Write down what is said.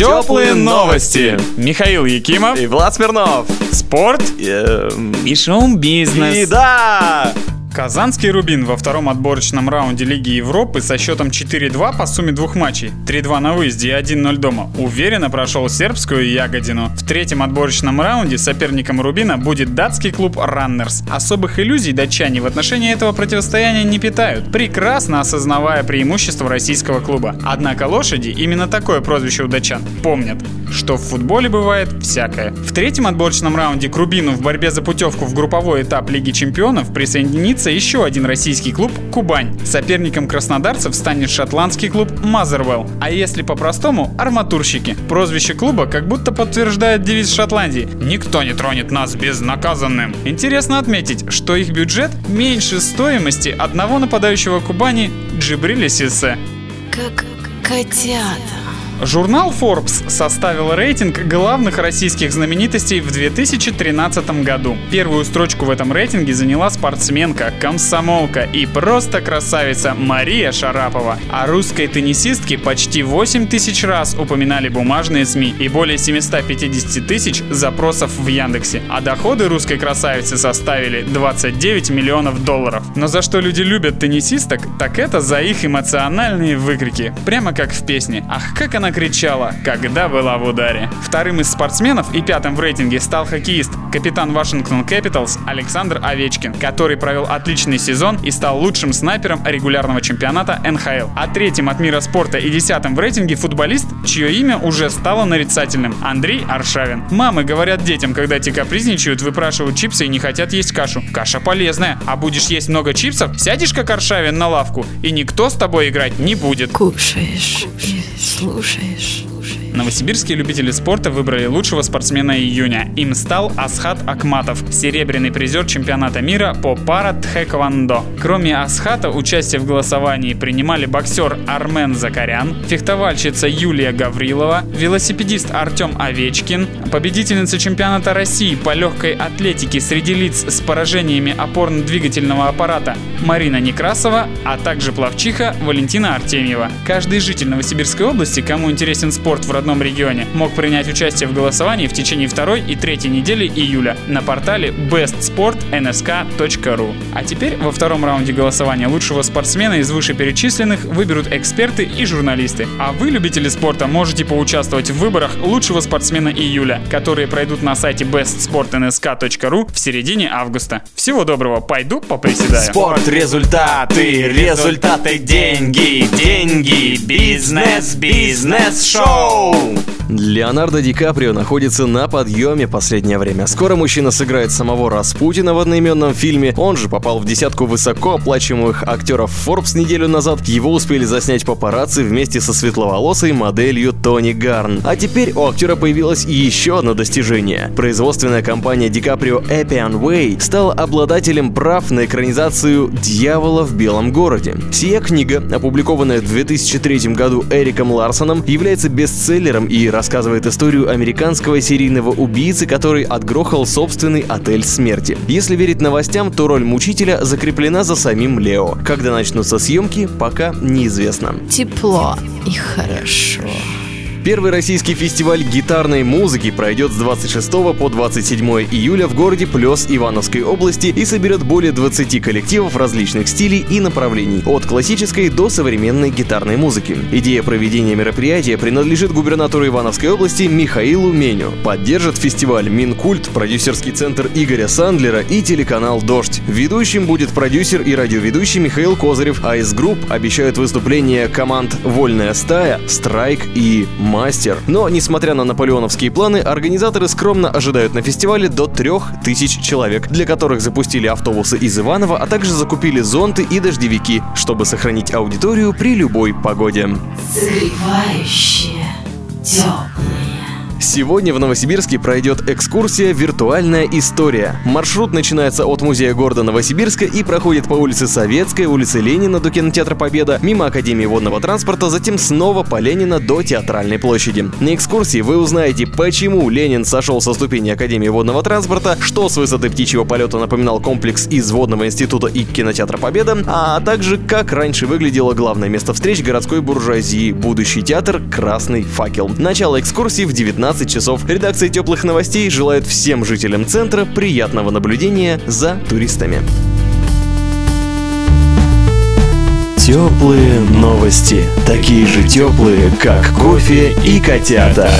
Теплые новости. Михаил Якимов. И Влад Смирнов. Спорт. Эм, И шоу-бизнес. И да! Казанский Рубин во втором отборочном раунде Лиги Европы со счетом 4-2 по сумме двух матчей, 3-2 на выезде и 1-0 дома, уверенно прошел сербскую Ягодину. В третьем отборочном раунде соперником Рубина будет датский клуб Раннерс. Особых иллюзий датчане в отношении этого противостояния не питают, прекрасно осознавая преимущество российского клуба. Однако лошади, именно такое прозвище у датчан, помнят, что в футболе бывает всякое. В третьем отборочном раунде к Рубину в борьбе за путевку в групповой этап Лиги Чемпионов присоединится еще один российский клуб «Кубань». Соперником краснодарцев станет шотландский клуб «Мазервелл». А если по-простому – арматурщики. Прозвище клуба как будто подтверждает девиз Шотландии «Никто не тронет нас безнаказанным». Интересно отметить, что их бюджет меньше стоимости одного нападающего Кубани Джибриля Сиссе. Как котята. Журнал Forbes составил рейтинг главных российских знаменитостей в 2013 году. Первую строчку в этом рейтинге заняла спортсменка, комсомолка и просто красавица Мария Шарапова. О русской теннисистке почти 8 тысяч раз упоминали бумажные СМИ и более 750 тысяч запросов в Яндексе. А доходы русской красавицы составили 29 миллионов долларов. Но за что люди любят теннисисток, так это за их эмоциональные выкрики. Прямо как в песне «Ах, как она кричала, когда была в ударе». Вторым из спортсменов и пятым в рейтинге стал хоккеист, капитан Вашингтон Capitals Александр Овечкин, который провел отличный сезон и стал лучшим снайпером регулярного чемпионата НХЛ. А третьим от мира спорта и десятым в рейтинге футболист, чье имя уже стало нарицательным – Андрей Аршавин. Мамы говорят детям, когда те капризничают, выпрашивают чипсы и не хотят есть кашу. Каша полезная, а будешь есть много чипсов, сядешь как Аршавин на лавку, и никто с тобой играть не будет. Кушаешь и слушаешь. Новосибирские любители спорта выбрали лучшего спортсмена июня. Им стал Асхат Акматов, серебряный призер чемпионата мира по пара-тхэквондо. Кроме Асхата, участие в голосовании принимали боксер Армен Закарян, фехтовальщица Юлия Гаврилова, велосипедист Артем Овечкин, победительница чемпионата России по легкой атлетике среди лиц с поражениями опорно-двигательного аппарата Марина Некрасова, а также плавчиха Валентина Артемьева. Каждый житель Новосибирской области, кому интересен спорт в родном регионе, мог принять участие в голосовании в течение второй и третьей недели июля на портале bestsportnsk.ru. А теперь во втором раунде голосования лучшего спортсмена из вышеперечисленных выберут эксперты и журналисты. А вы, любители спорта, можете поучаствовать в выборах лучшего спортсмена июля, которые пройдут на сайте bestsportnsk.ru в середине августа. Всего доброго, пойду поприседаю. Спорт, результаты, результаты, деньги, деньги, бизнес, бизнес, шоу. Леонардо Ди Каприо находится на подъеме последнее время. Скоро мужчина сыграет самого Распутина в одноименном фильме. Он же попал в десятку высокооплачиваемых актеров Forbes неделю назад. Его успели заснять папарацци вместе со светловолосой моделью Тони Гарн. А теперь у актера появилось еще одно достижение. Производственная компания Ди Каприо Appian Way стала обладателем прав на экранизацию «Дьявола в белом городе». Сия книга, опубликованная в 2003 году Эриком Ларсоном, является бестселлером и рассказывает историю американского серийного убийцы, который отгрохал собственный отель смерти. Если верить новостям, то роль мучителя закреплена за самим Лео. Когда начнутся съемки, пока неизвестно. Тепло и хорошо. Первый российский фестиваль гитарной музыки пройдет с 26 по 27 июля в городе Плес Ивановской области и соберет более 20 коллективов различных стилей и направлений, от классической до современной гитарной музыки. Идея проведения мероприятия принадлежит губернатору Ивановской области Михаилу Меню. Поддержит фестиваль Минкульт, продюсерский центр Игоря Сандлера и телеканал «Дождь». Ведущим будет продюсер и радиоведущий Михаил Козырев, а из групп обещают выступления команд «Вольная стая», «Страйк» и «Мастер». Но, несмотря на наполеоновские планы, организаторы скромно ожидают на фестивале до 3000 человек, для которых запустили автобусы из Иванова, а также закупили зонты и дождевики, чтобы сохранить аудиторию при любой погоде. Согревающее, теплое. Сегодня в Новосибирске пройдет экскурсия «Виртуальная история». Маршрут начинается от музея города Новосибирска и проходит по улице Советской, улице Ленина до кинотеатра Победа, мимо Академии водного транспорта, затем снова по Ленина до Театральной площади. На экскурсии вы узнаете, почему Ленин сошел со ступени Академии водного транспорта, что с высоты птичьего полета напоминал комплекс из водного института и кинотеатра Победа, а также как раньше выглядело главное место встреч городской буржуазии, будущий театр «Красный факел». Начало экскурсии в 19 часов. Редакция теплых новостей желает всем жителям центра приятного наблюдения за туристами. Теплые новости. Такие же теплые, как кофе и котята.